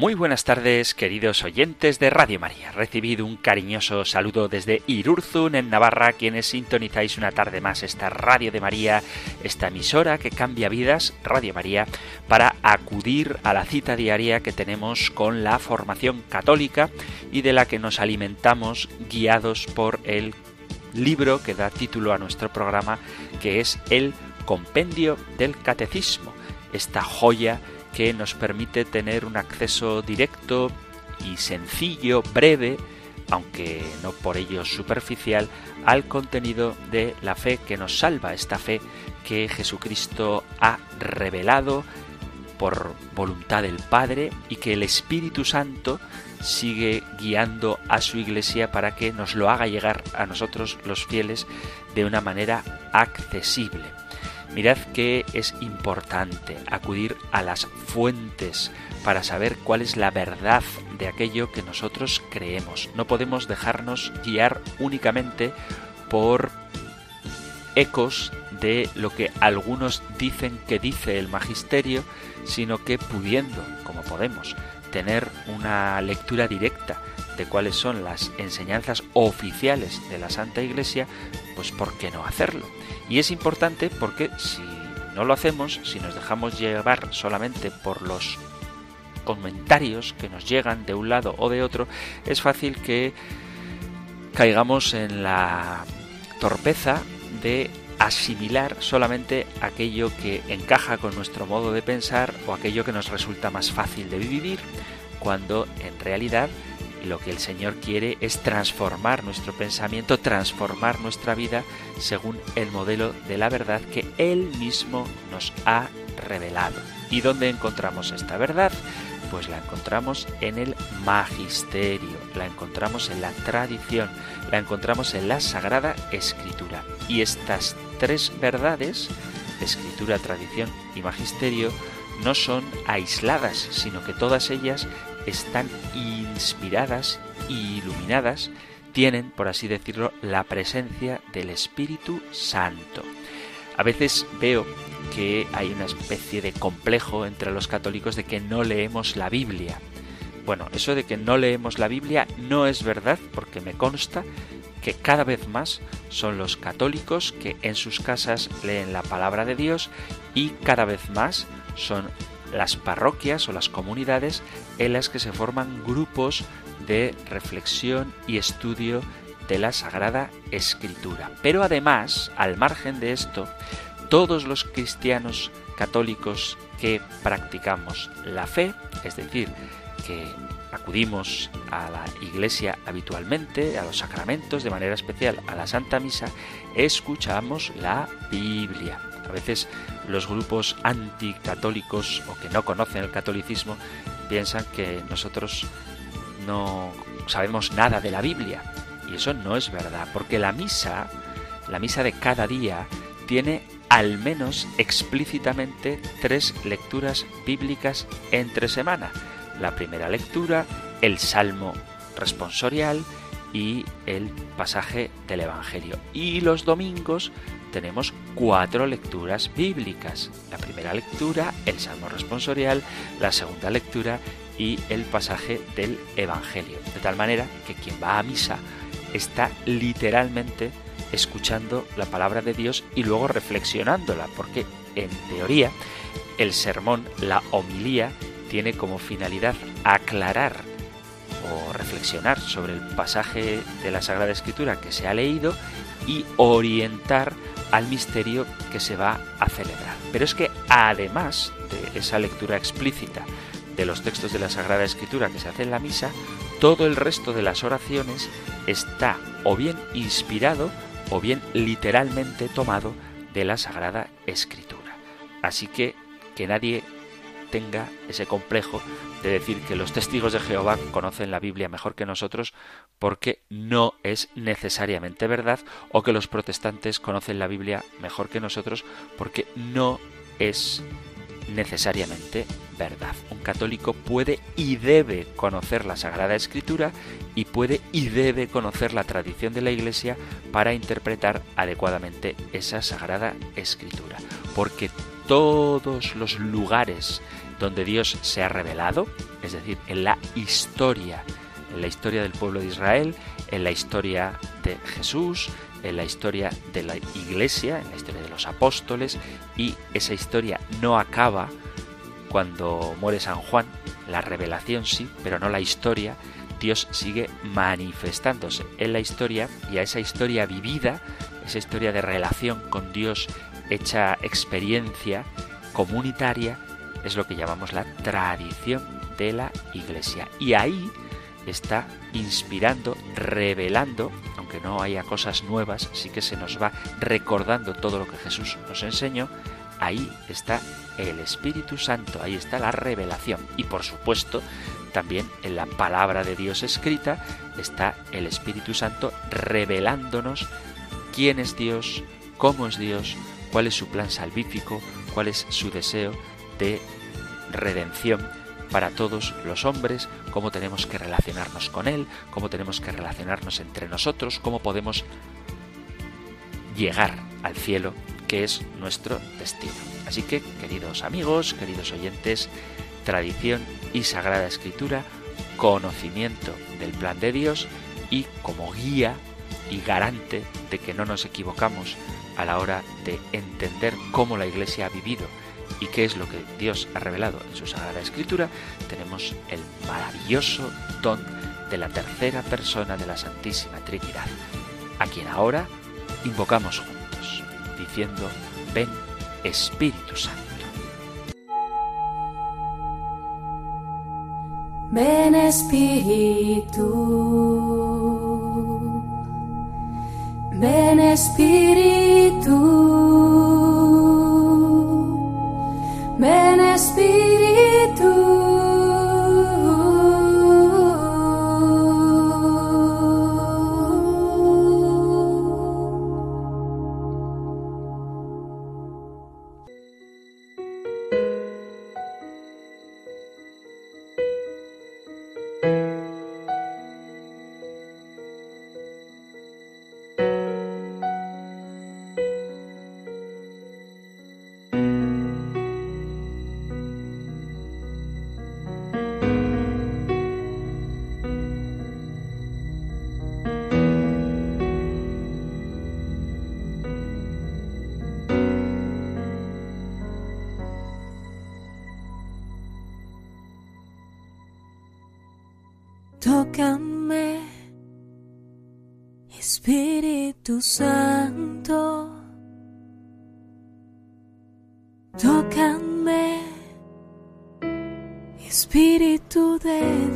Muy buenas tardes, queridos oyentes de Radio María. Recibido un cariñoso saludo desde Irurzun, en Navarra, quienes sintonizáis una tarde más esta Radio de María, esta emisora que cambia vidas, Radio María, para acudir a la cita diaria que tenemos con la formación católica y de la que nos alimentamos guiados por el libro que da título a nuestro programa, que es el Compendio del Catecismo, esta joya que nos permite tener un acceso directo y sencillo, breve, aunque no por ello superficial, al contenido de la fe que nos salva, esta fe que Jesucristo ha revelado por voluntad del Padre y que el Espíritu Santo sigue guiando a su iglesia para que nos lo haga llegar a nosotros los fieles de una manera accesible. Mirad que es importante acudir a las fuentes para saber cuál es la verdad de aquello que nosotros creemos. No podemos dejarnos guiar únicamente por ecos de lo que algunos dicen que dice el magisterio, sino que pudiendo, como podemos, tener una lectura directa de cuáles son las enseñanzas oficiales de la Santa Iglesia, pues ¿por qué no hacerlo? Y es importante porque si no lo hacemos, si nos dejamos llevar solamente por los comentarios que nos llegan de un lado o de otro, es fácil que caigamos en la torpeza de asimilar solamente aquello que encaja con nuestro modo de pensar o aquello que nos resulta más fácil de vivir, cuando en realidad lo que el Señor quiere es transformar nuestro pensamiento, transformar nuestra vida según el modelo de la verdad que Él mismo nos ha revelado. ¿Y dónde encontramos esta verdad? Pues la encontramos en el magisterio, la encontramos en la tradición, la encontramos en la Sagrada Escritura. Y estas tres verdades, escritura, tradición y magisterio, no son aisladas, sino que todas ellas están inspiradas e iluminadas, tienen, por así decirlo, la presencia del Espíritu Santo. A veces veo que hay una especie de complejo entre los católicos de que no leemos la Biblia. Bueno, eso de que no leemos la Biblia no es verdad porque me consta que cada vez más son los católicos que en sus casas leen la palabra de Dios y cada vez más son las parroquias o las comunidades en las que se forman grupos de reflexión y estudio de la Sagrada Escritura. Pero además, al margen de esto, todos los cristianos católicos que practicamos la fe, es decir, que acudimos a la iglesia habitualmente, a los sacramentos, de manera especial a la Santa Misa, escuchamos la Biblia. A veces los grupos anticatólicos o que no conocen el catolicismo piensan que nosotros no sabemos nada de la Biblia. Y eso no es verdad, porque la misa, la misa de cada día, tiene al menos explícitamente tres lecturas bíblicas entre semana. La primera lectura, el salmo responsorial y el pasaje del Evangelio. Y los domingos tenemos cuatro lecturas bíblicas. La primera lectura, el Salmo responsorial, la segunda lectura y el pasaje del Evangelio. De tal manera que quien va a misa está literalmente escuchando la palabra de Dios y luego reflexionándola, porque en teoría el sermón, la homilía, tiene como finalidad aclarar o reflexionar sobre el pasaje de la Sagrada Escritura que se ha leído y orientar al misterio que se va a celebrar. Pero es que además de esa lectura explícita de los textos de la Sagrada Escritura que se hace en la misa, todo el resto de las oraciones está o bien inspirado o bien literalmente tomado de la Sagrada Escritura. Así que que nadie tenga ese complejo de decir que los testigos de Jehová conocen la Biblia mejor que nosotros porque no es necesariamente verdad o que los protestantes conocen la Biblia mejor que nosotros porque no es necesariamente verdad. Un católico puede y debe conocer la Sagrada Escritura y puede y debe conocer la tradición de la Iglesia para interpretar adecuadamente esa Sagrada Escritura. Porque todos los lugares donde Dios se ha revelado, es decir, en la historia, en la historia del pueblo de Israel, en la historia de Jesús, en la historia de la Iglesia, en la historia de los apóstoles, y esa historia no acaba cuando muere San Juan, la revelación sí, pero no la historia, Dios sigue manifestándose en la historia y a esa historia vivida, esa historia de relación con Dios hecha experiencia comunitaria, es lo que llamamos la tradición de la Iglesia. Y ahí está inspirando, revelando, aunque no haya cosas nuevas, sí que se nos va recordando todo lo que Jesús nos enseñó, ahí está el Espíritu Santo, ahí está la revelación. Y por supuesto, también en la palabra de Dios escrita está el Espíritu Santo revelándonos quién es Dios, cómo es Dios, cuál es su plan salvífico, cuál es su deseo de redención para todos los hombres, cómo tenemos que relacionarnos con Él, cómo tenemos que relacionarnos entre nosotros, cómo podemos llegar al cielo, que es nuestro destino. Así que, queridos amigos, queridos oyentes, tradición y sagrada escritura, conocimiento del plan de Dios y como guía y garante de que no nos equivocamos a la hora de entender cómo la Iglesia ha vivido y qué es lo que Dios ha revelado en su Sagrada Escritura, tenemos el maravilloso don de la tercera persona de la Santísima Trinidad, a quien ahora invocamos juntos, diciendo, ven Espíritu Santo. Ven Espíritu, ven Espíritu. Ven Espíritu.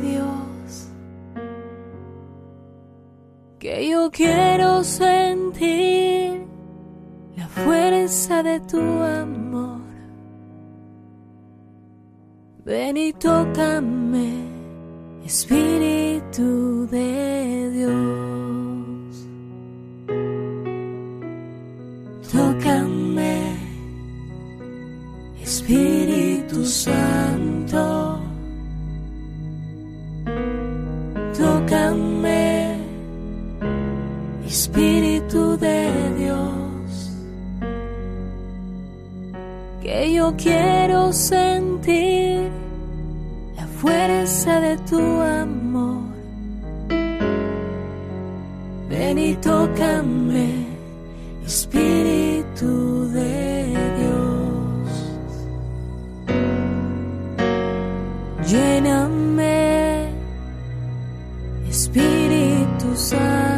Dios. Que yo quiero sentir la fuerza de tu amor. Ven y tócame Espíritu de Dios, tócame, Espíritu Santo, yo quiero sentir fuerza de tu amor. Ven y tócame, Espíritu de Dios. Lléname, Espíritu Santo.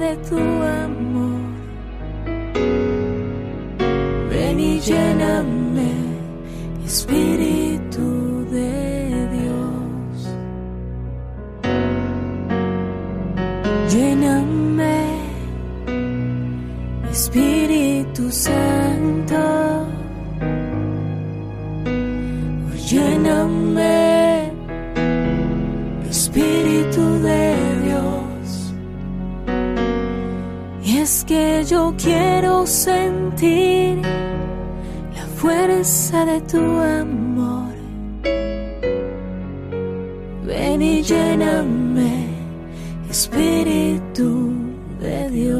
De tu amor. Ven y lléname, Espíritu de Dios. Lléname, Espíritu Santo. lléname, Espíritu es que yo quiero sentir la fuerza de tu amor. Ven y lléname, Espíritu de Dios.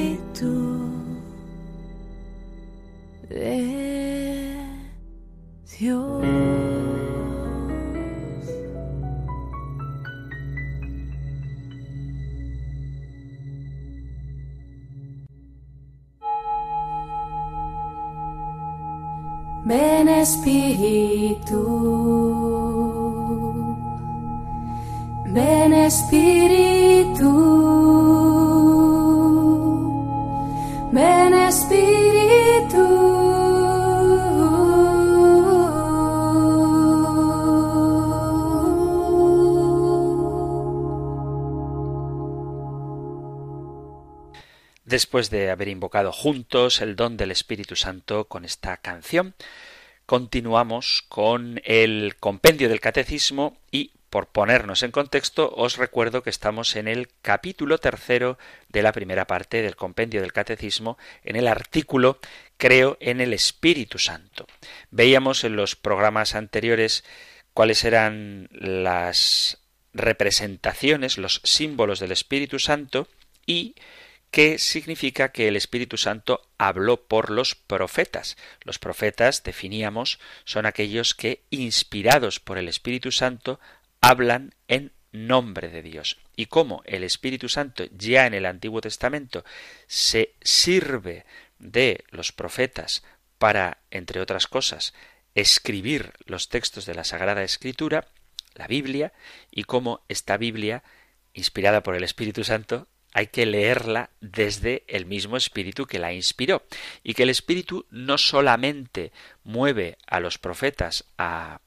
Después de haber invocado juntos el don del Espíritu Santo con esta canción, continuamos con el compendio del catecismo y por ponernos en contexto, os recuerdo que estamos en el capítulo tercero de la primera parte del compendio del catecismo, en el artículo Creo en el Espíritu Santo. Veíamos en los programas anteriores cuáles eran las representaciones, los símbolos del Espíritu Santo y ¿Qué significa que el Espíritu Santo habló por los profetas. Los profetas, definíamos, son aquellos que, inspirados por el Espíritu Santo, hablan en nombre de Dios. Y cómo el Espíritu Santo ya en el Antiguo Testamento se sirve de los profetas para, entre otras cosas, escribir los textos de la Sagrada Escritura, la Biblia, y cómo esta Biblia, inspirada por el Espíritu Santo, hay que leerla desde el mismo espíritu que la inspiró y que el espíritu no solamente mueve a los profetas a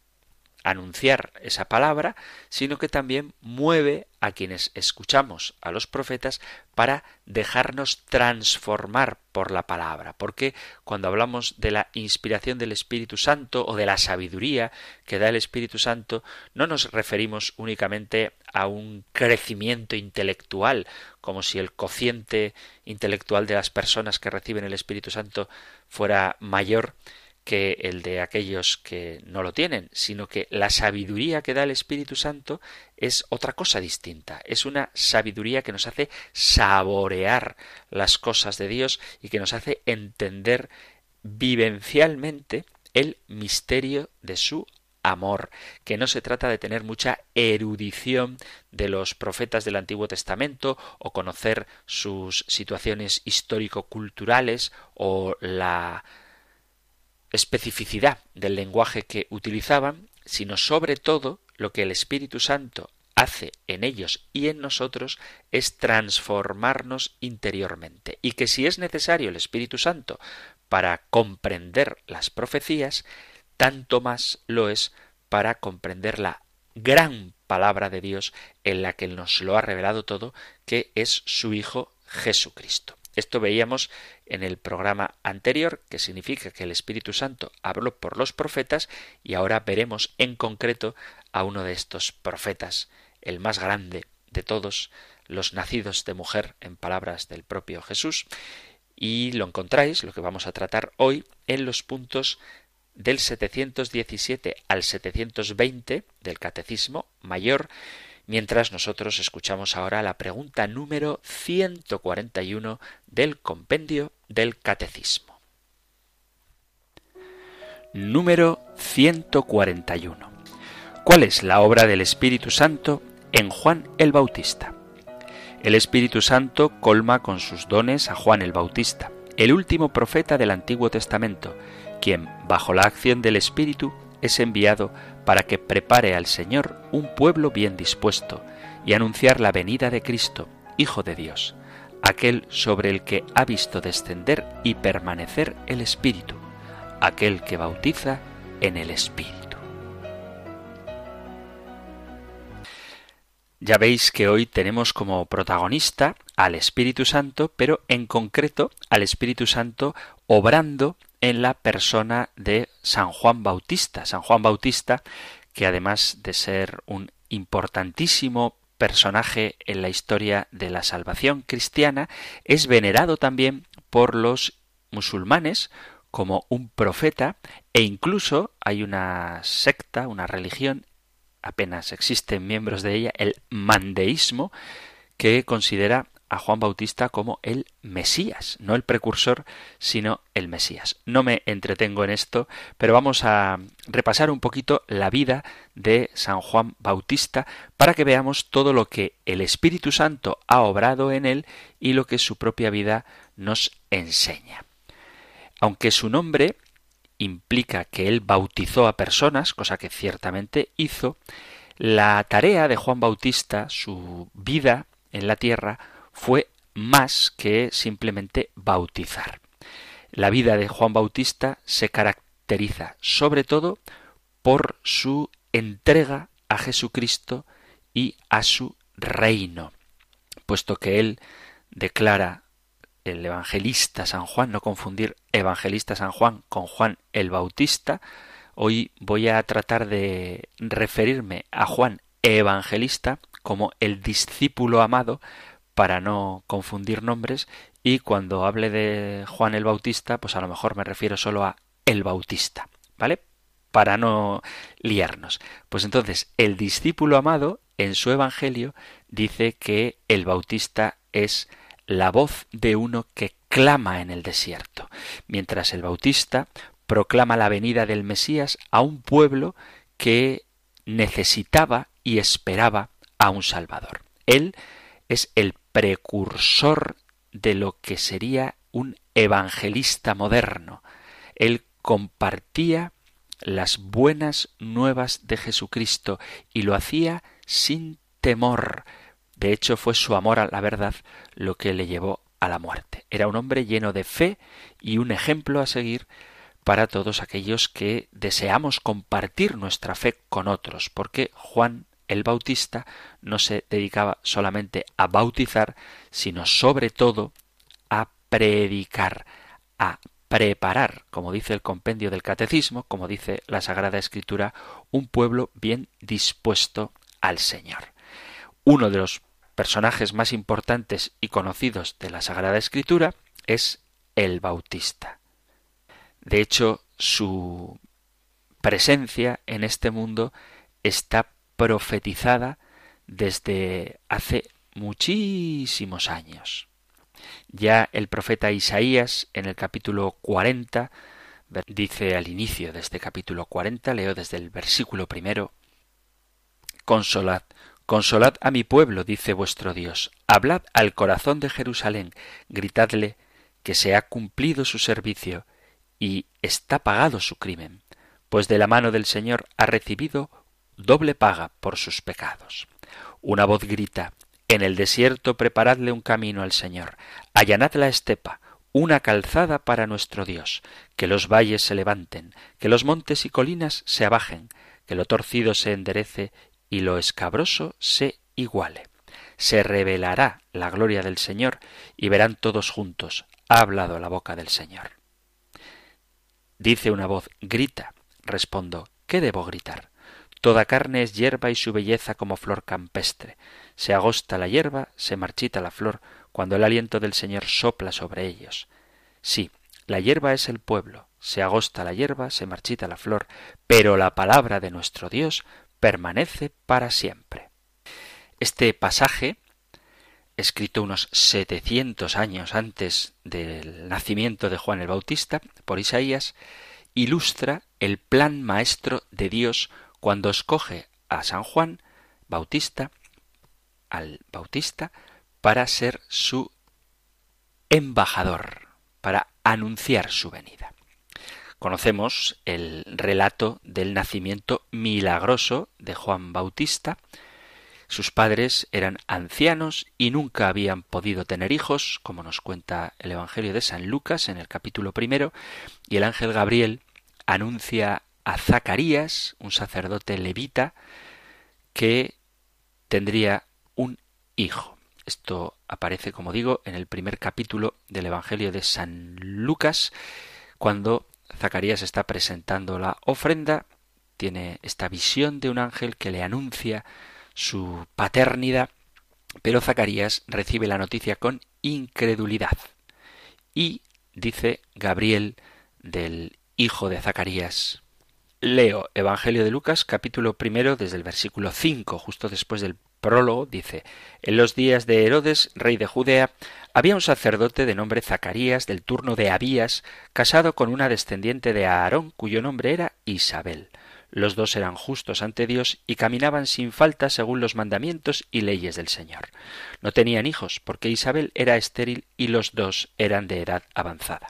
anunciar esa palabra, sino que también mueve a quienes escuchamos a los profetas para dejarnos transformar por la palabra. Porque cuando hablamos de la inspiración del Espíritu Santo o de la sabiduría que da el Espíritu Santo, no nos referimos únicamente a un crecimiento intelectual, como si el cociente intelectual de las personas que reciben el Espíritu Santo fuera mayor que el de aquellos que no lo tienen, sino que la sabiduría que da el Espíritu Santo es otra cosa distinta, es una sabiduría que nos hace saborear las cosas de Dios y que nos hace entender vivencialmente el misterio de su amor, que no se trata de tener mucha erudición de los profetas del Antiguo Testamento o conocer sus situaciones histórico-culturales o la especificidad del lenguaje que utilizaban, sino sobre todo lo que el Espíritu Santo hace en ellos y en nosotros es transformarnos interiormente y que si es necesario el Espíritu Santo para comprender las profecías, tanto más lo es para comprender la gran palabra de Dios en la que nos lo ha revelado todo, que es su Hijo Jesucristo. Esto veíamos en el programa anterior, que significa que el Espíritu Santo habló por los profetas y ahora veremos en concreto a uno de estos profetas, el más grande de todos los nacidos de mujer en palabras del propio Jesús, y lo encontráis, lo que vamos a tratar hoy, en los puntos del 717 al 720 del Catecismo Mayor, mientras nosotros escuchamos ahora la pregunta número 141 del compendio del Catecismo. Número 141. ¿Cuál es la obra del Espíritu Santo en Juan el Bautista? El Espíritu Santo colma con sus dones a Juan el Bautista, el último profeta del Antiguo Testamento, quien, bajo la acción del Espíritu, es enviado para que prepare al Señor un pueblo bien dispuesto y anunciar la venida de Cristo, Hijo de Dios, aquel sobre el que ha visto descender y permanecer el Espíritu, aquel que bautiza en el Espíritu. Ya veis que hoy tenemos como protagonista al Espíritu Santo, pero en concreto al Espíritu Santo obrando en la persona de San Juan Bautista. San Juan Bautista, que además de ser un importantísimo personaje en la historia de la salvación cristiana, es venerado también por los musulmanes como un profeta e incluso hay una secta, una religión, apenas existen miembros de ella, el mandeísmo, que considera a Juan Bautista como el Mesías, no el precursor, sino el Mesías. No me entretengo en esto, pero vamos a repasar un poquito la vida de San Juan Bautista para que veamos todo lo que el Espíritu Santo ha obrado en él y lo que su propia vida nos enseña. Aunque su nombre implica que él bautizó a personas, cosa que ciertamente hizo, la tarea de Juan Bautista, su vida en la tierra, fue más que simplemente bautizar. La vida de Juan Bautista se caracteriza sobre todo por su entrega a Jesucristo y a su reino, puesto que él declara el evangelista San Juan, no confundir evangelista San Juan con Juan el Bautista, hoy voy a tratar de referirme a Juan evangelista como el discípulo amado para no confundir nombres y cuando hable de Juan el Bautista, pues a lo mejor me refiero solo a el Bautista, ¿vale? Para no liarnos. Pues entonces, el discípulo amado en su Evangelio dice que el Bautista es la voz de uno que clama en el desierto, mientras el Bautista proclama la venida del Mesías a un pueblo que necesitaba y esperaba a un Salvador. Él es el precursor de lo que sería un evangelista moderno. Él compartía las buenas nuevas de Jesucristo y lo hacía sin temor. De hecho, fue su amor a la verdad lo que le llevó a la muerte. Era un hombre lleno de fe y un ejemplo a seguir para todos aquellos que deseamos compartir nuestra fe con otros, porque Juan el Bautista no se dedicaba solamente a bautizar, sino sobre todo a predicar, a preparar, como dice el compendio del Catecismo, como dice la Sagrada Escritura, un pueblo bien dispuesto al Señor. Uno de los personajes más importantes y conocidos de la Sagrada Escritura es el Bautista. De hecho, su presencia en este mundo está profetizada desde hace muchísimos años. Ya el profeta Isaías en el capítulo 40 dice al inicio de este capítulo 40, leo desde el versículo primero, Consolad, consolad a mi pueblo, dice vuestro Dios, hablad al corazón de Jerusalén, gritadle que se ha cumplido su servicio y está pagado su crimen, pues de la mano del Señor ha recibido doble paga por sus pecados. Una voz grita, en el desierto preparadle un camino al Señor, allanad la estepa, una calzada para nuestro Dios, que los valles se levanten, que los montes y colinas se abajen, que lo torcido se enderece y lo escabroso se iguale. Se revelará la gloria del Señor y verán todos juntos. Ha hablado la boca del Señor. Dice una voz, grita. Respondo, ¿qué debo gritar? Toda carne es hierba y su belleza como flor campestre. Se agosta la hierba, se marchita la flor, cuando el aliento del Señor sopla sobre ellos. Sí, la hierba es el pueblo, se agosta la hierba, se marchita la flor, pero la palabra de nuestro Dios permanece para siempre. Este pasaje, escrito unos setecientos años antes del nacimiento de Juan el Bautista por Isaías, ilustra el plan maestro de Dios cuando escoge a San Juan Bautista, al Bautista, para ser su embajador, para anunciar su venida. Conocemos el relato del nacimiento milagroso de Juan Bautista. Sus padres eran ancianos y nunca habían podido tener hijos, como nos cuenta el Evangelio de San Lucas en el capítulo primero, y el ángel Gabriel anuncia a Zacarías, un sacerdote levita, que tendría un hijo. Esto aparece, como digo, en el primer capítulo del Evangelio de San Lucas, cuando Zacarías está presentando la ofrenda, tiene esta visión de un ángel que le anuncia su paternidad, pero Zacarías recibe la noticia con incredulidad. Y dice Gabriel del hijo de Zacarías. Leo Evangelio de Lucas capítulo primero desde el versículo 5, justo después del prólogo, dice, En los días de Herodes, rey de Judea, había un sacerdote de nombre Zacarías del turno de Abías, casado con una descendiente de Aarón, cuyo nombre era Isabel. Los dos eran justos ante Dios y caminaban sin falta según los mandamientos y leyes del Señor. No tenían hijos, porque Isabel era estéril y los dos eran de edad avanzada.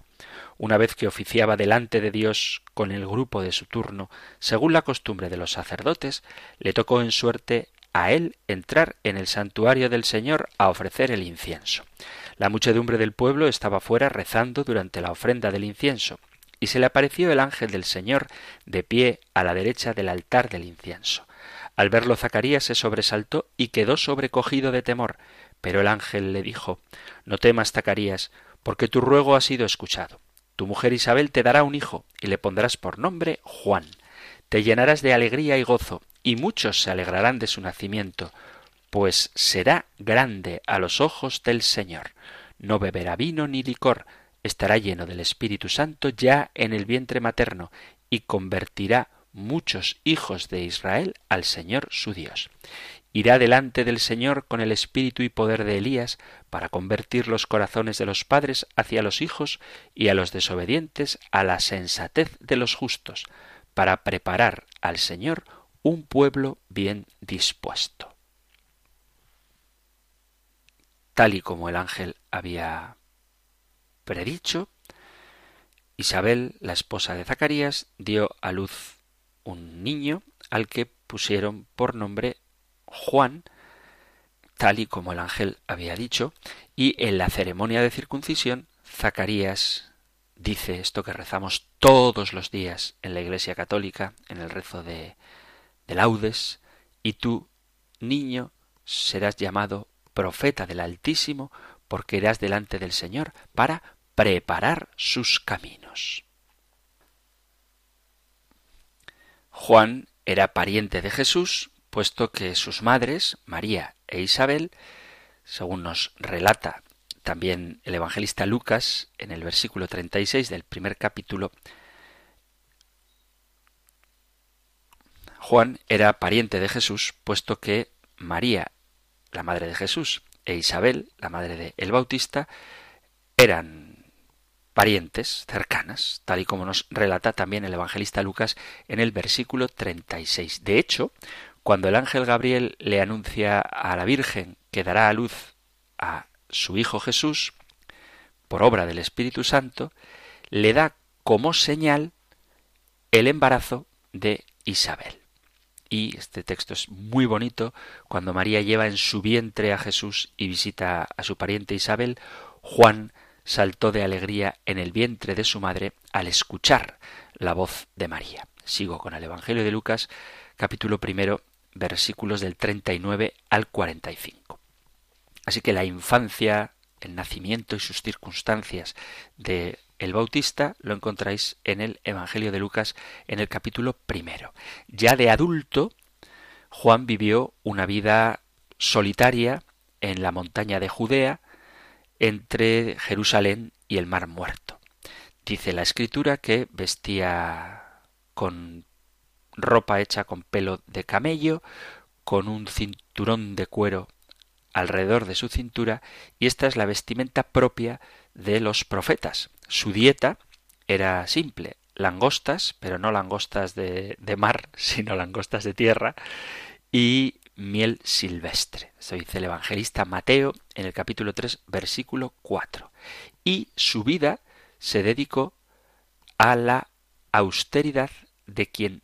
Una vez que oficiaba delante de Dios con el grupo de su turno, según la costumbre de los sacerdotes, le tocó en suerte a él entrar en el santuario del Señor a ofrecer el incienso. La muchedumbre del pueblo estaba fuera rezando durante la ofrenda del incienso, y se le apareció el ángel del Señor de pie a la derecha del altar del incienso. Al verlo Zacarías se sobresaltó y quedó sobrecogido de temor, pero el ángel le dijo No temas, Zacarías, porque tu ruego ha sido escuchado. Tu mujer Isabel te dará un hijo, y le pondrás por nombre Juan. Te llenarás de alegría y gozo, y muchos se alegrarán de su nacimiento, pues será grande a los ojos del Señor. No beberá vino ni licor, estará lleno del Espíritu Santo ya en el vientre materno, y convertirá muchos hijos de Israel al Señor su Dios. Irá delante del Señor con el espíritu y poder de Elías para convertir los corazones de los padres hacia los hijos y a los desobedientes a la sensatez de los justos, para preparar al Señor un pueblo bien dispuesto. Tal y como el ángel había predicho, Isabel, la esposa de Zacarías, dio a luz un niño al que pusieron por nombre Juan, tal y como el ángel había dicho, y en la ceremonia de circuncisión, Zacarías dice esto que rezamos todos los días en la Iglesia Católica, en el rezo de de laudes, y tú, niño, serás llamado profeta del Altísimo, porque irás delante del Señor para preparar sus caminos. Juan era pariente de Jesús, puesto que sus madres, María e Isabel, según nos relata también el evangelista Lucas en el versículo 36 del primer capítulo, Juan era pariente de Jesús, puesto que María, la madre de Jesús, e Isabel, la madre de el Bautista, eran parientes cercanas, tal y como nos relata también el evangelista Lucas en el versículo 36. De hecho, cuando el ángel Gabriel le anuncia a la Virgen que dará a luz a su Hijo Jesús, por obra del Espíritu Santo, le da como señal el embarazo de Isabel y este texto es muy bonito cuando María lleva en su vientre a Jesús y visita a su pariente Isabel, Juan saltó de alegría en el vientre de su madre al escuchar la voz de María. Sigo con el Evangelio de Lucas, capítulo primero, versículos del 39 al 45. Así que la infancia, el nacimiento y sus circunstancias de el Bautista lo encontráis en el Evangelio de Lucas en el capítulo primero. Ya de adulto, Juan vivió una vida solitaria en la montaña de Judea, entre Jerusalén y el Mar Muerto. Dice la escritura que vestía con ropa hecha con pelo de camello, con un cinturón de cuero alrededor de su cintura, y esta es la vestimenta propia de los profetas. Su dieta era simple, langostas, pero no langostas de, mar, sino langostas de tierra, y miel silvestre. Eso dice el evangelista Mateo en el capítulo 3, versículo 4. Y su vida se dedicó a la austeridad de quien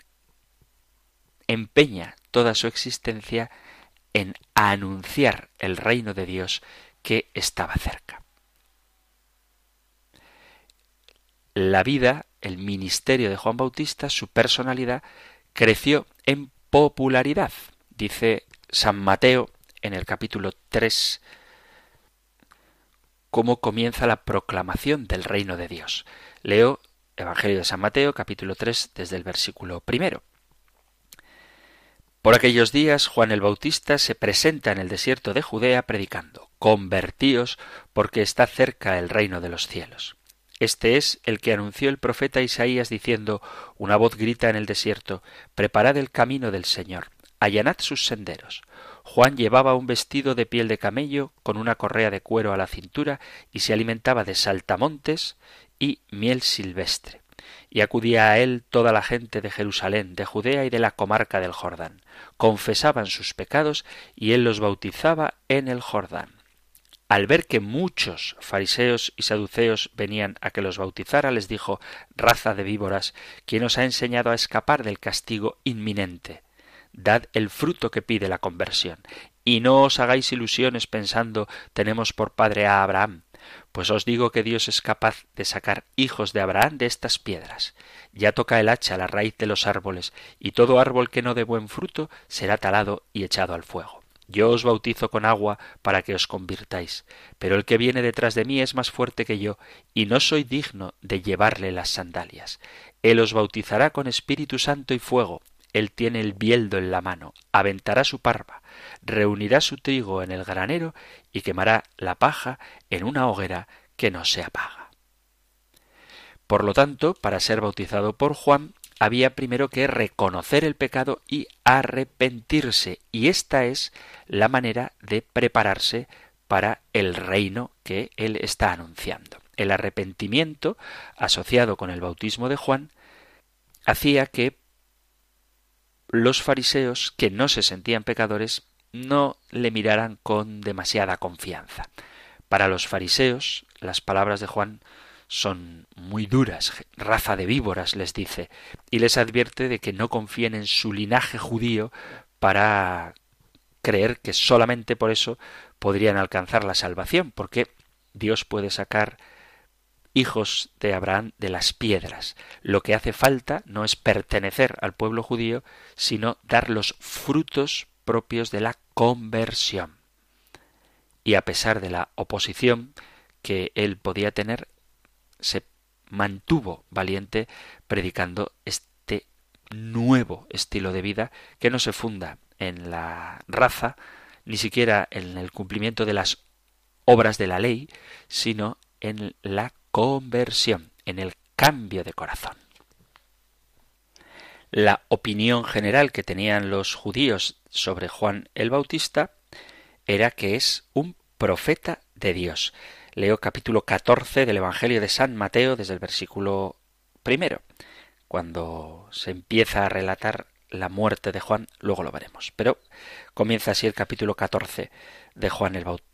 empeña toda su existencia en anunciar el reino de Dios que estaba cerca. La vida, el ministerio de Juan Bautista, su personalidad, creció en popularidad. Dice San Mateo en el capítulo 3 cómo comienza la proclamación del reino de Dios. Leo Evangelio de San Mateo, capítulo 3, desde el versículo primero. Por aquellos días Juan el Bautista se presenta en el desierto de Judea predicando, Convertíos, porque está cerca el reino de los cielos. Este es el que anunció el profeta Isaías diciendo, Una voz grita en el desierto, Preparad el camino del Señor, allanad sus senderos. Juan llevaba un vestido de piel de camello con una correa de cuero a la cintura y se alimentaba de saltamontes y miel silvestre. Y acudía a él toda la gente de Jerusalén, de Judea y de la comarca del Jordán. Confesaban sus pecados y él los bautizaba en el Jordán. Al ver que muchos fariseos y saduceos venían a que los bautizara, les dijo Raza de víboras, ¿quién os ha enseñado a escapar del castigo inminente? dad el fruto que pide la conversión. Y no os hagáis ilusiones pensando tenemos por padre a Abraham, pues os digo que Dios es capaz de sacar hijos de Abraham de estas piedras. Ya toca el hacha la raíz de los árboles, y todo árbol que no dé buen fruto será talado y echado al fuego. Yo os bautizo con agua para que os convirtáis, pero el que viene detrás de mí es más fuerte que yo, y no soy digno de llevarle las sandalias. Él os bautizará con Espíritu Santo y fuego, él tiene el bieldo en la mano, aventará su parva, reunirá su trigo en el granero y quemará la paja en una hoguera que no se apaga. Por lo tanto, para ser bautizado por Juan, había primero que reconocer el pecado y arrepentirse, y esta es la manera de prepararse para el reino que él está anunciando. El arrepentimiento, asociado con el bautismo de Juan, hacía que los fariseos, que no se sentían pecadores, no le miraran con demasiada confianza. Para los fariseos, las palabras de Juan son muy duras, raza de víboras, les dice, y les advierte de que no confíen en su linaje judío para creer que solamente por eso podrían alcanzar la salvación, porque Dios puede sacar hijos de Abraham de las piedras. Lo que hace falta no es pertenecer al pueblo judío, sino dar los frutos propios de la conversión. Y a pesar de la oposición que él podía tener, se mantuvo valiente predicando este nuevo estilo de vida que no se funda en la raza, ni siquiera en el cumplimiento de las obras de la ley, sino en la conversión, en el cambio de corazón. La opinión general que tenían los judíos sobre Juan el Bautista era que es un profeta de Dios. Leo capítulo 14 del Evangelio de San Mateo desde el versículo primero. Cuando se empieza a relatar la muerte de Juan, luego lo veremos. Pero comienza así el capítulo 14 de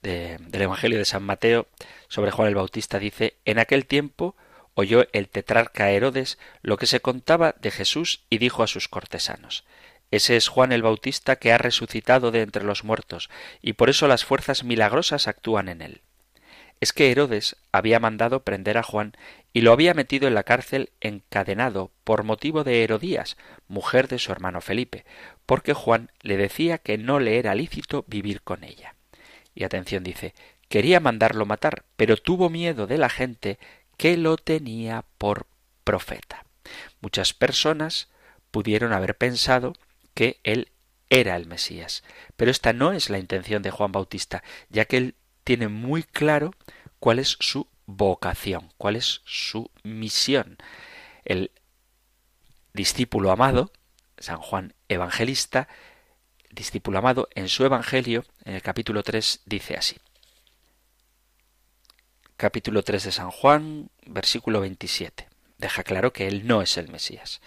del Evangelio de San Mateo sobre Juan el Bautista dice, en aquel tiempo oyó el tetrarca Herodes lo que se contaba de Jesús y dijo a sus cortesanos, Ese es Juan el Bautista que ha resucitado de entre los muertos, y por eso las fuerzas milagrosas actúan en él. Es que Herodes había mandado prender a Juan y lo había metido en la cárcel encadenado por motivo de Herodías, mujer de su hermano Felipe, porque Juan le decía que no le era lícito vivir con ella. Y atención dice, quería mandarlo matar, pero tuvo miedo de la gente que lo tenía por profeta. Muchas personas pudieron haber pensado que él era el Mesías. Pero esta no es la intención de Juan Bautista, ya que él tiene muy claro cuál es su vocación, cuál es su misión. El discípulo amado, San Juan Evangelista, discípulo amado, en su Evangelio, en el capítulo 3, dice así. Capítulo 3 de San Juan, versículo 27. Deja claro que él no es el Mesías.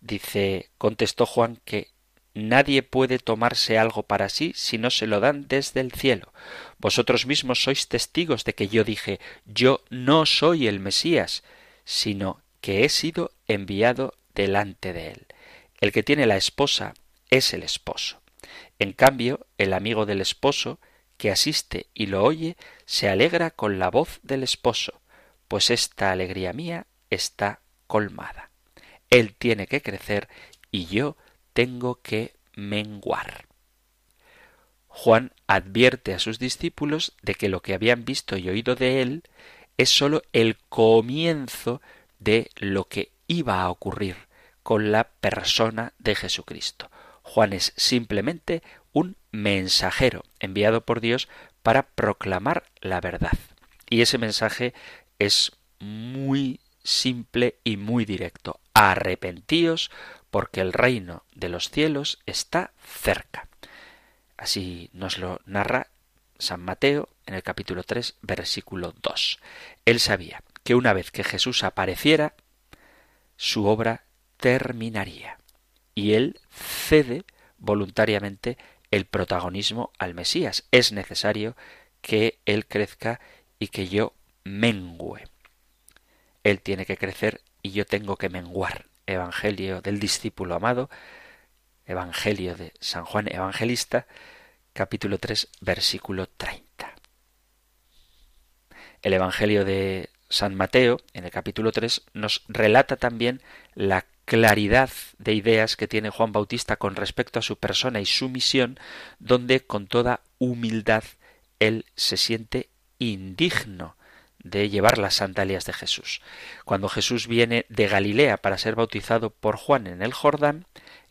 Dice, contestó Juan que Nadie puede tomarse algo para sí si no se lo dan desde el cielo. Vosotros mismos sois testigos de que yo dije yo no soy el Mesías, sino que he sido enviado delante de él. El que tiene la esposa es el esposo. En cambio, el amigo del esposo, que asiste y lo oye, se alegra con la voz del esposo, pues esta alegría mía está colmada. Él tiene que crecer y yo tengo que menguar. Juan advierte a sus discípulos de que lo que habían visto y oído de él es sólo el comienzo de lo que iba a ocurrir con la persona de Jesucristo. Juan es simplemente un mensajero enviado por Dios para proclamar la verdad. Y ese mensaje es muy simple y muy directo. Arrepentíos porque el reino de los cielos está cerca. Así nos lo narra San Mateo en el capítulo 3, versículo 2. Él sabía que una vez que Jesús apareciera, su obra terminaría. Y él cede voluntariamente el protagonismo al Mesías. Es necesario que él crezca y que yo mengüe. Él tiene que crecer y yo tengo que menguar. Evangelio del discípulo amado, Evangelio de San Juan Evangelista, capítulo 3, versículo 30. El Evangelio de San Mateo, en el capítulo 3, nos relata también la claridad de ideas que tiene Juan Bautista con respecto a su persona y su misión, donde con toda humildad él se siente indigno de llevar las sandalias de Jesús. Cuando Jesús viene de Galilea para ser bautizado por Juan en el Jordán,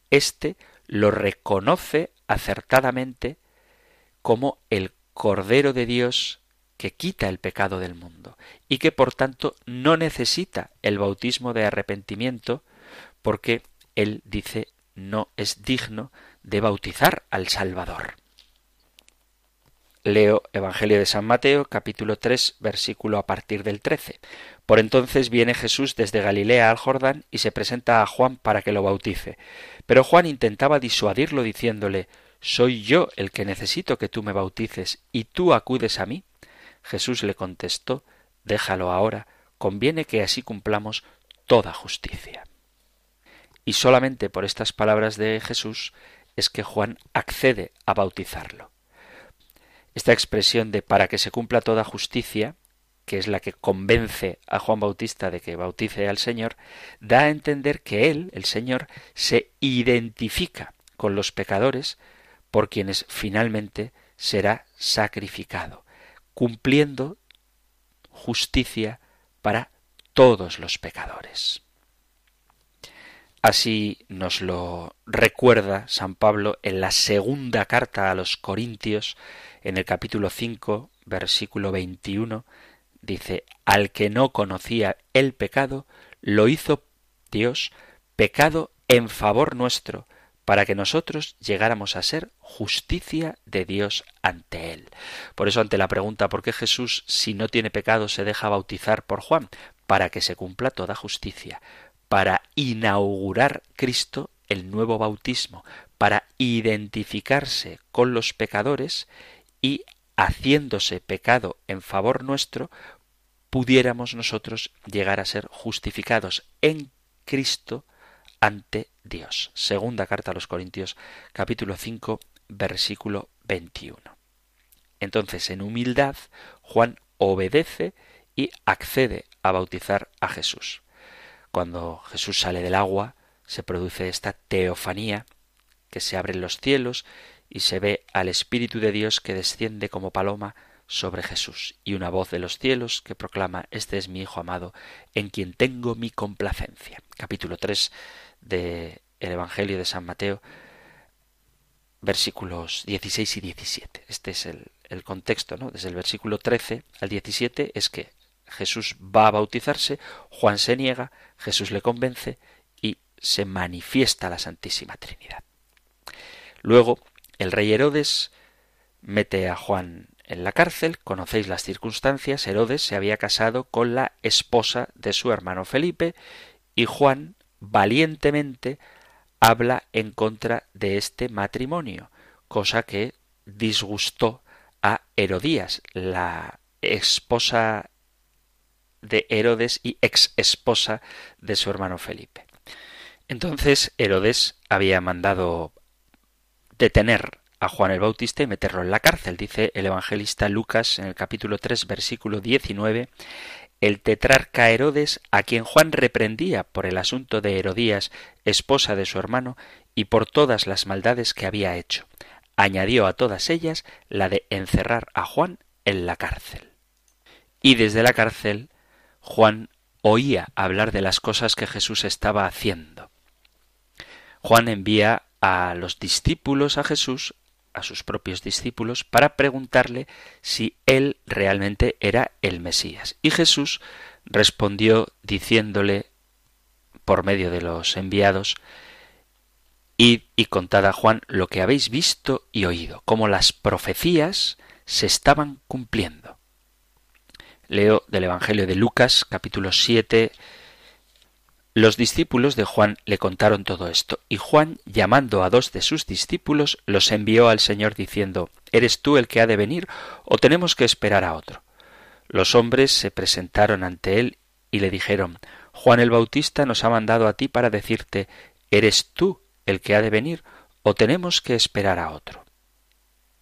éste lo reconoce acertadamente como el Cordero de Dios que quita el pecado del mundo y que por tanto no necesita el bautismo de arrepentimiento porque él dice no es digno de bautizar al Salvador. Leo Evangelio de San Mateo, capítulo 3, versículo a partir del 13. Por entonces viene Jesús desde Galilea al Jordán y se presenta a Juan para que lo bautice. Pero Juan intentaba disuadirlo diciéndole ¿Soy yo el que necesito que tú me bautices y tú acudes a mí? Jesús le contestó Déjalo ahora, conviene que así cumplamos toda justicia. Y solamente por estas palabras de Jesús es que Juan accede a bautizarlo. Esta expresión de para que se cumpla toda justicia, que es la que convence a Juan Bautista de que bautice al Señor, da a entender que él, el Señor, se identifica con los pecadores por quienes finalmente será sacrificado, cumpliendo justicia para todos los pecadores. Así nos lo recuerda San Pablo en la segunda carta a los Corintios, en el capítulo 5, versículo 21, dice, al que no conocía el pecado, lo hizo Dios pecado en favor nuestro, para que nosotros llegáramos a ser justicia de Dios ante Él. Por eso ante la pregunta ¿por qué Jesús, si no tiene pecado, se deja bautizar por Juan? Para que se cumpla toda justicia, para inaugurar Cristo el nuevo bautismo, para identificarse con los pecadores y haciéndose pecado en favor nuestro, pudiéramos nosotros llegar a ser justificados en Cristo ante Dios. Segunda carta a los Corintios, capítulo 5, versículo 21. Entonces, en humildad, Juan obedece y accede a bautizar a Jesús. Cuando Jesús sale del agua, se produce esta teofanía, que se abren los cielos y se ve al Espíritu de Dios que desciende como paloma sobre Jesús, y una voz de los cielos que proclama Este es mi Hijo amado, en quien tengo mi complacencia. Capítulo 3 del Evangelio de San Mateo, versículos 16 y 17. Este es el, el contexto, ¿no? Desde el versículo 13 al 17 es que Jesús va a bautizarse, Juan se niega, Jesús le convence y se manifiesta la Santísima Trinidad. Luego, el rey Herodes mete a Juan en la cárcel, conocéis las circunstancias, Herodes se había casado con la esposa de su hermano Felipe y Juan valientemente habla en contra de este matrimonio, cosa que disgustó a Herodías, la esposa de Herodes y ex esposa de su hermano Felipe. Entonces Herodes había mandado detener a Juan el Bautista y meterlo en la cárcel. Dice el evangelista Lucas en el capítulo 3, versículo 19, el tetrarca Herodes, a quien Juan reprendía por el asunto de Herodías, esposa de su hermano, y por todas las maldades que había hecho. Añadió a todas ellas la de encerrar a Juan en la cárcel. Y desde la cárcel Juan oía hablar de las cosas que Jesús estaba haciendo. Juan envía a los discípulos a Jesús, a sus propios discípulos, para preguntarle si él realmente era el Mesías. Y Jesús respondió diciéndole por medio de los enviados, Id y contad a Juan lo que habéis visto y oído, cómo las profecías se estaban cumpliendo. Leo del Evangelio de Lucas, capítulo 7. Los discípulos de Juan le contaron todo esto, y Juan, llamando a dos de sus discípulos, los envió al Señor diciendo ¿Eres tú el que ha de venir, o tenemos que esperar a otro? Los hombres se presentaron ante él y le dijeron Juan el Bautista nos ha mandado a ti para decirte ¿Eres tú el que ha de venir, o tenemos que esperar a otro?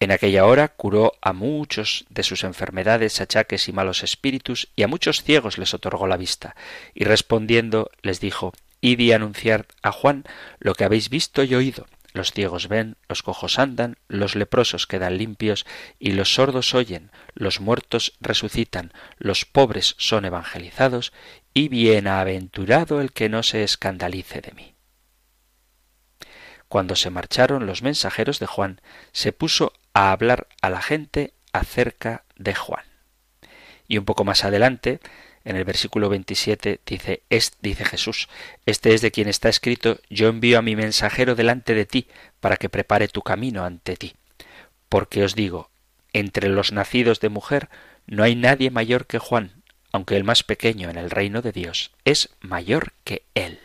En aquella hora curó a muchos de sus enfermedades, achaques y malos espíritus, y a muchos ciegos les otorgó la vista. Y respondiendo les dijo, Id y anunciar a Juan lo que habéis visto y oído. Los ciegos ven, los cojos andan, los leprosos quedan limpios, y los sordos oyen, los muertos resucitan, los pobres son evangelizados, y bienaventurado el que no se escandalice de mí. Cuando se marcharon los mensajeros de Juan, se puso a hablar a la gente acerca de Juan. Y un poco más adelante, en el versículo 27 dice, es, dice Jesús, este es de quien está escrito, yo envío a mi mensajero delante de ti para que prepare tu camino ante ti. Porque os digo, entre los nacidos de mujer no hay nadie mayor que Juan, aunque el más pequeño en el reino de Dios es mayor que él.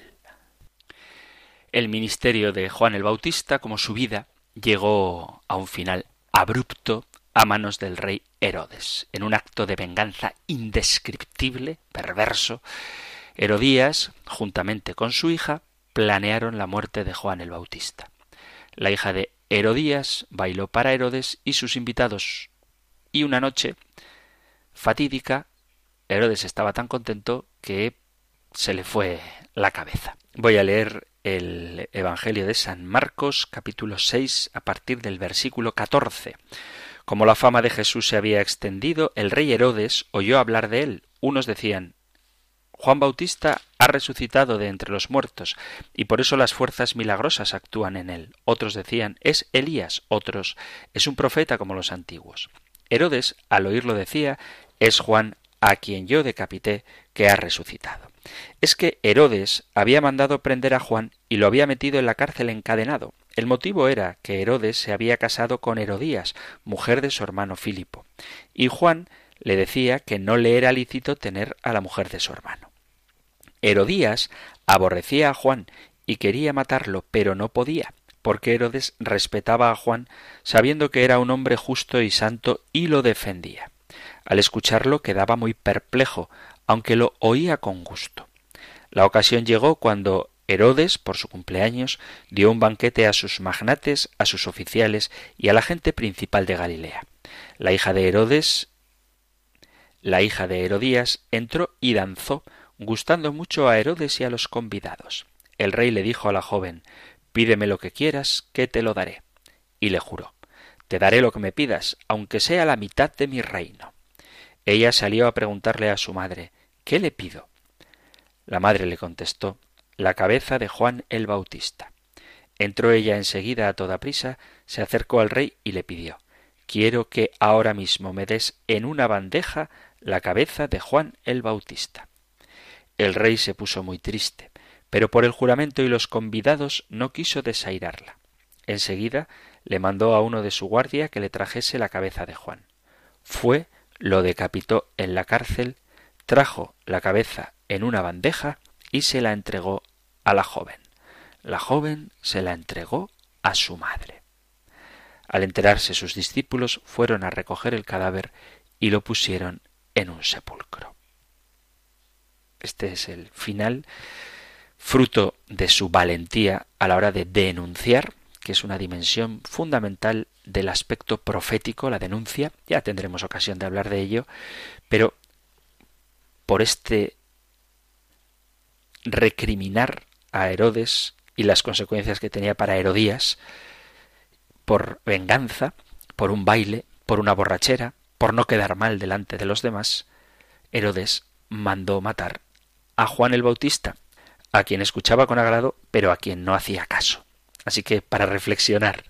El ministerio de Juan el Bautista, como su vida, llegó a un final abrupto a manos del rey Herodes. En un acto de venganza indescriptible, perverso, Herodías, juntamente con su hija, planearon la muerte de Juan el Bautista. La hija de Herodías bailó para Herodes y sus invitados. Y una noche fatídica, Herodes estaba tan contento que se le fue la cabeza. Voy a leer el Evangelio de San Marcos capítulo 6 a partir del versículo 14. Como la fama de Jesús se había extendido, el rey Herodes oyó hablar de él. Unos decían Juan Bautista ha resucitado de entre los muertos, y por eso las fuerzas milagrosas actúan en él. Otros decían es Elías, otros es un profeta como los antiguos. Herodes, al oírlo, decía es Juan a quien yo decapité, que ha resucitado. Es que Herodes había mandado prender a Juan y lo había metido en la cárcel encadenado. El motivo era que Herodes se había casado con Herodías, mujer de su hermano Filipo, y Juan le decía que no le era lícito tener a la mujer de su hermano. Herodías aborrecía a Juan y quería matarlo, pero no podía, porque Herodes respetaba a Juan, sabiendo que era un hombre justo y santo, y lo defendía. Al escucharlo quedaba muy perplejo, aunque lo oía con gusto. La ocasión llegó cuando Herodes, por su cumpleaños, dio un banquete a sus magnates, a sus oficiales y a la gente principal de Galilea. La hija de Herodes, la hija de Herodías, entró y danzó, gustando mucho a Herodes y a los convidados. El rey le dijo a la joven Pídeme lo que quieras, que te lo daré. Y le juró Te daré lo que me pidas, aunque sea la mitad de mi reino. Ella salió a preguntarle a su madre ¿Qué le pido? La madre le contestó la cabeza de Juan el Bautista. Entró ella enseguida a toda prisa, se acercó al rey y le pidió Quiero que ahora mismo me des en una bandeja la cabeza de Juan el Bautista. El rey se puso muy triste, pero por el juramento y los convidados no quiso desairarla. Enseguida le mandó a uno de su guardia que le trajese la cabeza de Juan. Fue, lo decapitó en la cárcel, trajo la cabeza en una bandeja y se la entregó a la joven. La joven se la entregó a su madre. Al enterarse sus discípulos fueron a recoger el cadáver y lo pusieron en un sepulcro. Este es el final, fruto de su valentía a la hora de denunciar, que es una dimensión fundamental del aspecto profético, la denuncia, ya tendremos ocasión de hablar de ello, pero por este recriminar a Herodes y las consecuencias que tenía para Herodías, por venganza, por un baile, por una borrachera, por no quedar mal delante de los demás, Herodes mandó matar a Juan el Bautista, a quien escuchaba con agrado, pero a quien no hacía caso. Así que para reflexionar,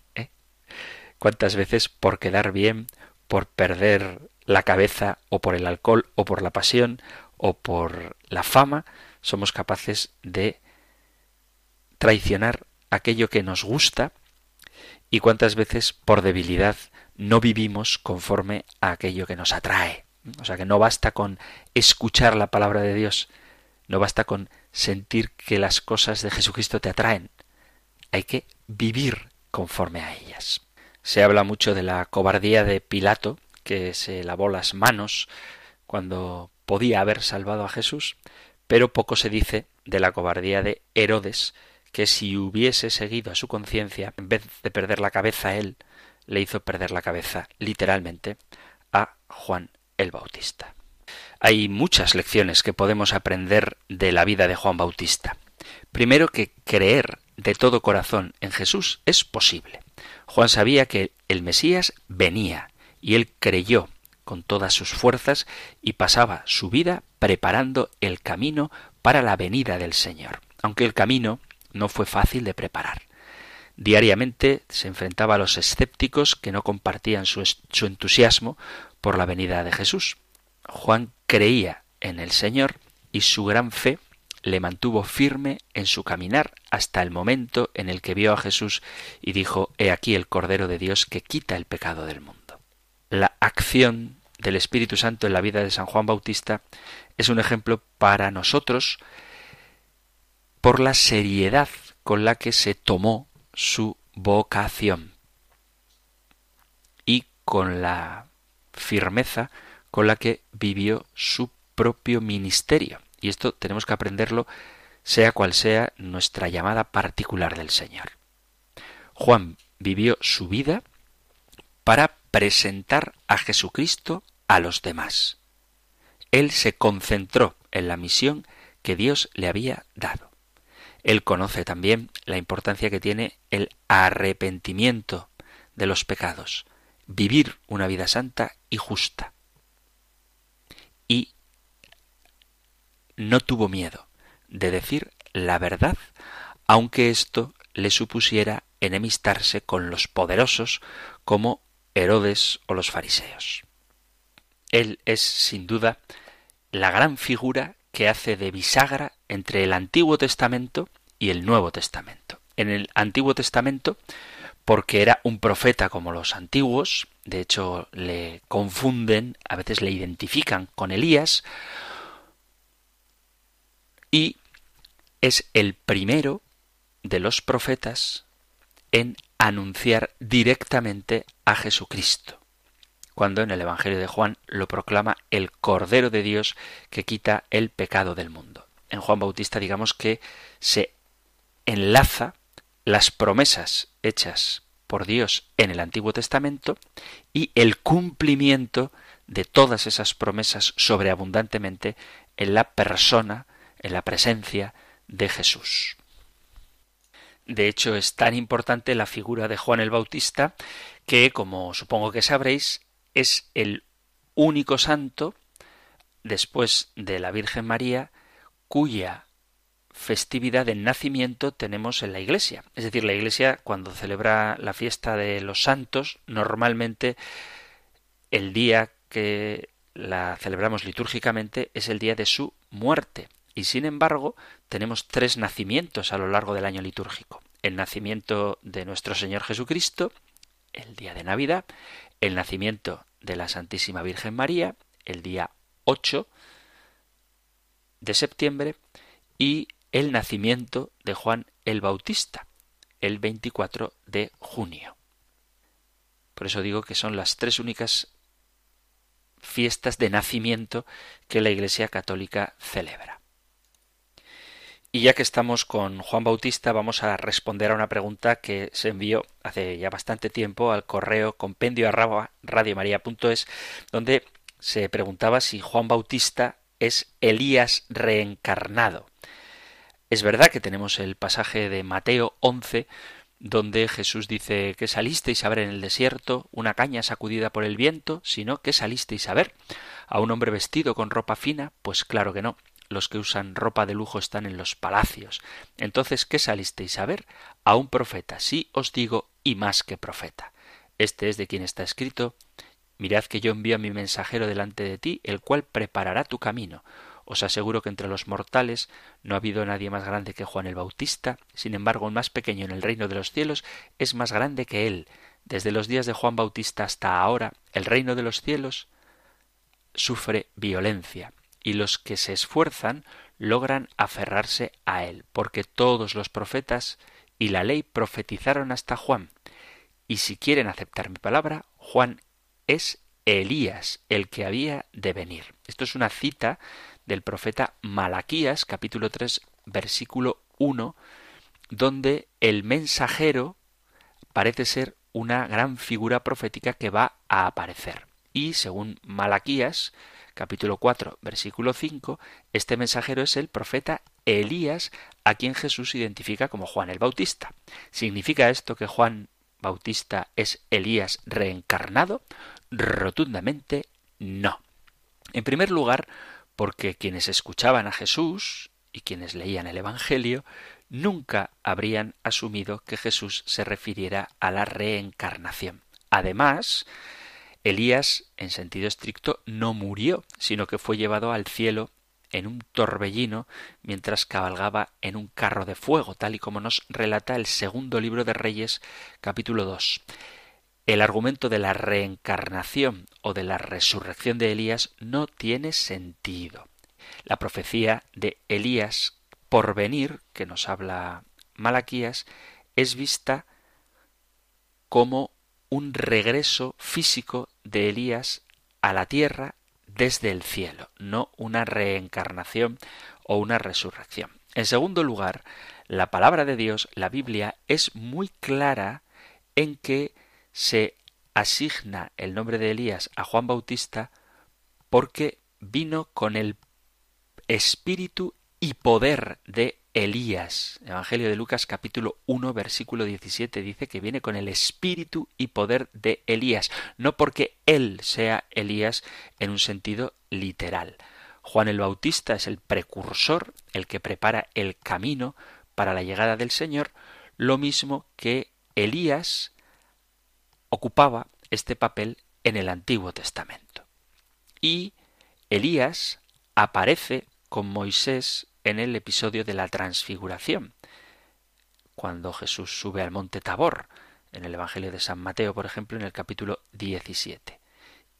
¿cuántas veces por quedar bien, por perder la cabeza, o por el alcohol, o por la pasión, o por la fama, somos capaces de traicionar aquello que nos gusta y cuántas veces por debilidad no vivimos conforme a aquello que nos atrae. O sea que no basta con escuchar la palabra de Dios, no basta con sentir que las cosas de Jesucristo te atraen. Hay que vivir conforme a ellas. Se habla mucho de la cobardía de Pilato, que se lavó las manos cuando podía haber salvado a Jesús, pero poco se dice de la cobardía de Herodes, que si hubiese seguido a su conciencia, en vez de perder la cabeza él, le hizo perder la cabeza, literalmente, a Juan el Bautista. Hay muchas lecciones que podemos aprender de la vida de Juan Bautista. Primero que creer de todo corazón en Jesús es posible. Juan sabía que el Mesías venía y él creyó con todas sus fuerzas y pasaba su vida preparando el camino para la venida del Señor, aunque el camino no fue fácil de preparar. Diariamente se enfrentaba a los escépticos que no compartían su, su entusiasmo por la venida de Jesús. Juan creía en el Señor y su gran fe le mantuvo firme en su caminar hasta el momento en el que vio a Jesús y dijo He aquí el Cordero de Dios que quita el pecado del mundo la acción del Espíritu Santo en la vida de San Juan Bautista es un ejemplo para nosotros por la seriedad con la que se tomó su vocación y con la firmeza con la que vivió su propio ministerio. Y esto tenemos que aprenderlo sea cual sea nuestra llamada particular del Señor. Juan vivió su vida para presentar a Jesucristo a los demás. Él se concentró en la misión que Dios le había dado. Él conoce también la importancia que tiene el arrepentimiento de los pecados, vivir una vida santa y justa. Y no tuvo miedo de decir la verdad, aunque esto le supusiera enemistarse con los poderosos como Herodes o los fariseos. Él es, sin duda, la gran figura que hace de bisagra entre el Antiguo Testamento y el Nuevo Testamento. En el Antiguo Testamento, porque era un profeta como los antiguos, de hecho le confunden, a veces le identifican con Elías, y es el primero de los profetas en anunciar directamente a Jesucristo, cuando en el Evangelio de Juan lo proclama el Cordero de Dios que quita el pecado del mundo. En Juan Bautista digamos que se enlaza las promesas hechas por Dios en el Antiguo Testamento y el cumplimiento de todas esas promesas sobreabundantemente en la persona, en la presencia de Jesús. De hecho, es tan importante la figura de Juan el Bautista que, como supongo que sabréis, es el único santo, después de la Virgen María, cuya festividad de nacimiento tenemos en la Iglesia. Es decir, la Iglesia cuando celebra la fiesta de los santos, normalmente el día que la celebramos litúrgicamente es el día de su muerte. Y sin embargo, tenemos tres nacimientos a lo largo del año litúrgico. El nacimiento de nuestro Señor Jesucristo, el día de Navidad, el nacimiento de la Santísima Virgen María, el día 8 de septiembre, y el nacimiento de Juan el Bautista, el 24 de junio. Por eso digo que son las tres únicas fiestas de nacimiento que la Iglesia Católica celebra. Y ya que estamos con Juan Bautista, vamos a responder a una pregunta que se envió hace ya bastante tiempo al correo compendio donde se preguntaba si Juan Bautista es Elías reencarnado. Es verdad que tenemos el pasaje de Mateo 11, donde Jesús dice que salisteis a ver en el desierto una caña sacudida por el viento, sino que salisteis a ver a un hombre vestido con ropa fina, pues claro que no. Los que usan ropa de lujo están en los palacios. Entonces, ¿qué salisteis a ver? A un profeta, sí os digo, y más que profeta. Este es de quien está escrito Mirad que yo envío a mi mensajero delante de ti, el cual preparará tu camino. Os aseguro que entre los mortales no ha habido nadie más grande que Juan el Bautista, sin embargo, el más pequeño en el reino de los cielos es más grande que él. Desde los días de Juan Bautista hasta ahora, el reino de los cielos sufre violencia, y los que se esfuerzan logran aferrarse a él, porque todos los profetas y la ley profetizaron hasta Juan. Y si quieren aceptar mi palabra, Juan es Elías, el que había de venir. Esto es una cita del profeta Malaquías, capítulo 3, versículo 1, donde el mensajero parece ser una gran figura profética que va a aparecer. Y según Malaquías, capítulo 4, versículo 5, este mensajero es el profeta Elías, a quien Jesús identifica como Juan el Bautista. ¿Significa esto que Juan Bautista es Elías reencarnado? Rotundamente no. En primer lugar, porque quienes escuchaban a Jesús y quienes leían el Evangelio nunca habrían asumido que Jesús se refiriera a la reencarnación. Además, Elías, en sentido estricto, no murió, sino que fue llevado al cielo en un torbellino mientras cabalgaba en un carro de fuego, tal y como nos relata el segundo libro de Reyes, capítulo 2. El argumento de la reencarnación o de la resurrección de Elías no tiene sentido. La profecía de Elías por venir, que nos habla Malaquías, es vista como un regreso físico de Elías a la tierra desde el cielo, no una reencarnación o una resurrección. En segundo lugar, la palabra de Dios, la Biblia, es muy clara en que se asigna el nombre de Elías a Juan Bautista porque vino con el espíritu y poder de Elías. Evangelio de Lucas capítulo 1 versículo 17 dice que viene con el espíritu y poder de Elías, no porque él sea Elías en un sentido literal. Juan el Bautista es el precursor, el que prepara el camino para la llegada del Señor, lo mismo que Elías ocupaba este papel en el Antiguo Testamento. Y Elías aparece con Moisés en el episodio de la transfiguración, cuando Jesús sube al monte Tabor, en el Evangelio de San Mateo, por ejemplo, en el capítulo 17.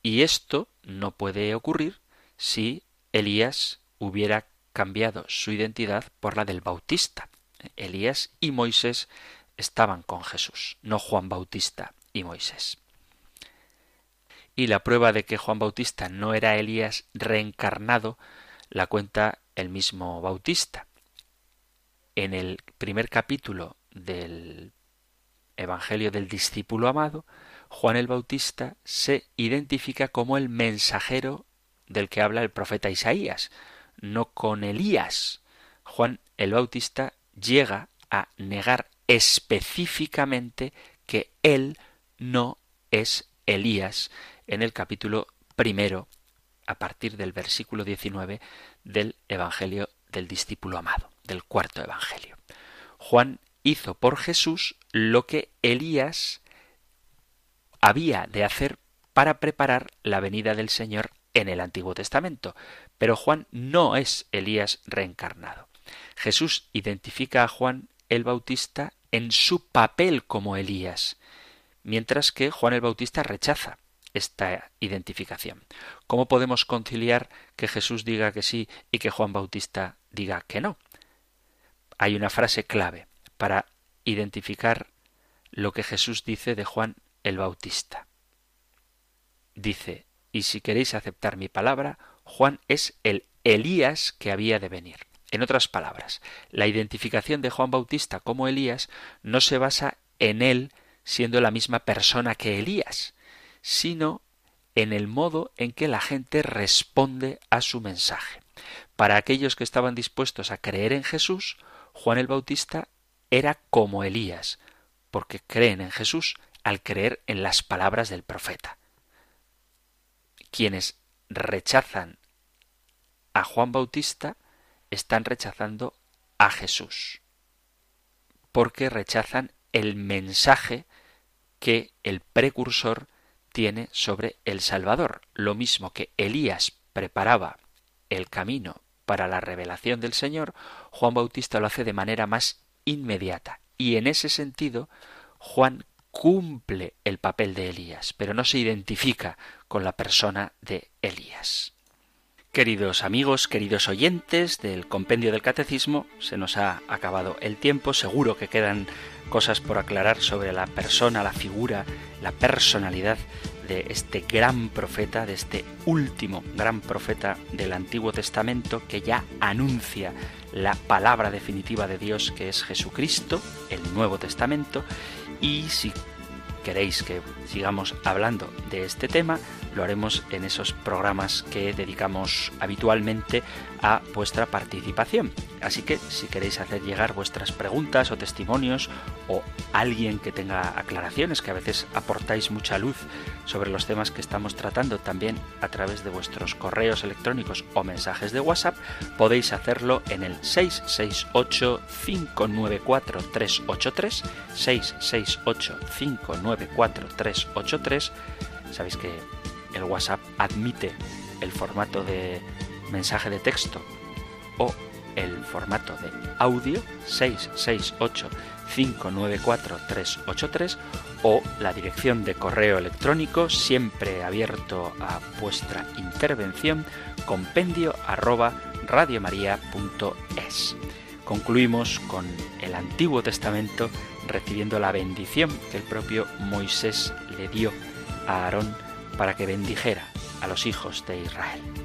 Y esto no puede ocurrir si Elías hubiera cambiado su identidad por la del Bautista. Elías y Moisés estaban con Jesús, no Juan Bautista y Moisés. Y la prueba de que Juan Bautista no era Elías reencarnado la cuenta el mismo Bautista. en el primer capítulo del Evangelio del discípulo amado, Juan el Bautista se identifica como el mensajero del que habla el profeta Isaías, no con Elías. Juan el Bautista llega a negar específicamente que él no es Elías en el capítulo primero, a partir del versículo 19 del Evangelio del discípulo amado, del cuarto Evangelio. Juan hizo por Jesús lo que Elías había de hacer para preparar la venida del Señor en el Antiguo Testamento. Pero Juan no es Elías reencarnado. Jesús identifica a Juan el Bautista en su papel como Elías, mientras que Juan el Bautista rechaza esta identificación. ¿Cómo podemos conciliar que Jesús diga que sí y que Juan Bautista diga que no? Hay una frase clave para identificar lo que Jesús dice de Juan el Bautista. Dice, y si queréis aceptar mi palabra, Juan es el Elías que había de venir. En otras palabras, la identificación de Juan Bautista como Elías no se basa en él siendo la misma persona que Elías, sino en el modo en que la gente responde a su mensaje. Para aquellos que estaban dispuestos a creer en Jesús, Juan el Bautista era como Elías, porque creen en Jesús al creer en las palabras del profeta. Quienes rechazan a Juan Bautista están rechazando a Jesús, porque rechazan el mensaje que el precursor tiene sobre el Salvador, lo mismo que Elías preparaba el camino para la revelación del Señor, Juan Bautista lo hace de manera más inmediata. Y en ese sentido, Juan cumple el papel de Elías, pero no se identifica con la persona de Elías. Queridos amigos, queridos oyentes del compendio del catecismo, se nos ha acabado el tiempo, seguro que quedan cosas por aclarar sobre la persona, la figura, la personalidad de este gran profeta, de este último gran profeta del Antiguo Testamento que ya anuncia la palabra definitiva de Dios que es Jesucristo, el Nuevo Testamento, y si queréis que sigamos hablando de este tema, lo haremos en esos programas que dedicamos habitualmente a vuestra participación. Así que si queréis hacer llegar vuestras preguntas o testimonios o alguien que tenga aclaraciones, que a veces aportáis mucha luz sobre los temas que estamos tratando también a través de vuestros correos electrónicos o mensajes de WhatsApp, podéis hacerlo en el 668 594 383 668 594 383 Sabéis que el WhatsApp admite el formato de mensaje de texto o el formato de audio 668 594 383 o la dirección de correo electrónico siempre abierto a vuestra intervención compendio arroba radiomaria.es. Concluimos con el Antiguo Testamento recibiendo la bendición que el propio Moisés le dio a Aarón para que bendijera a los hijos de Israel.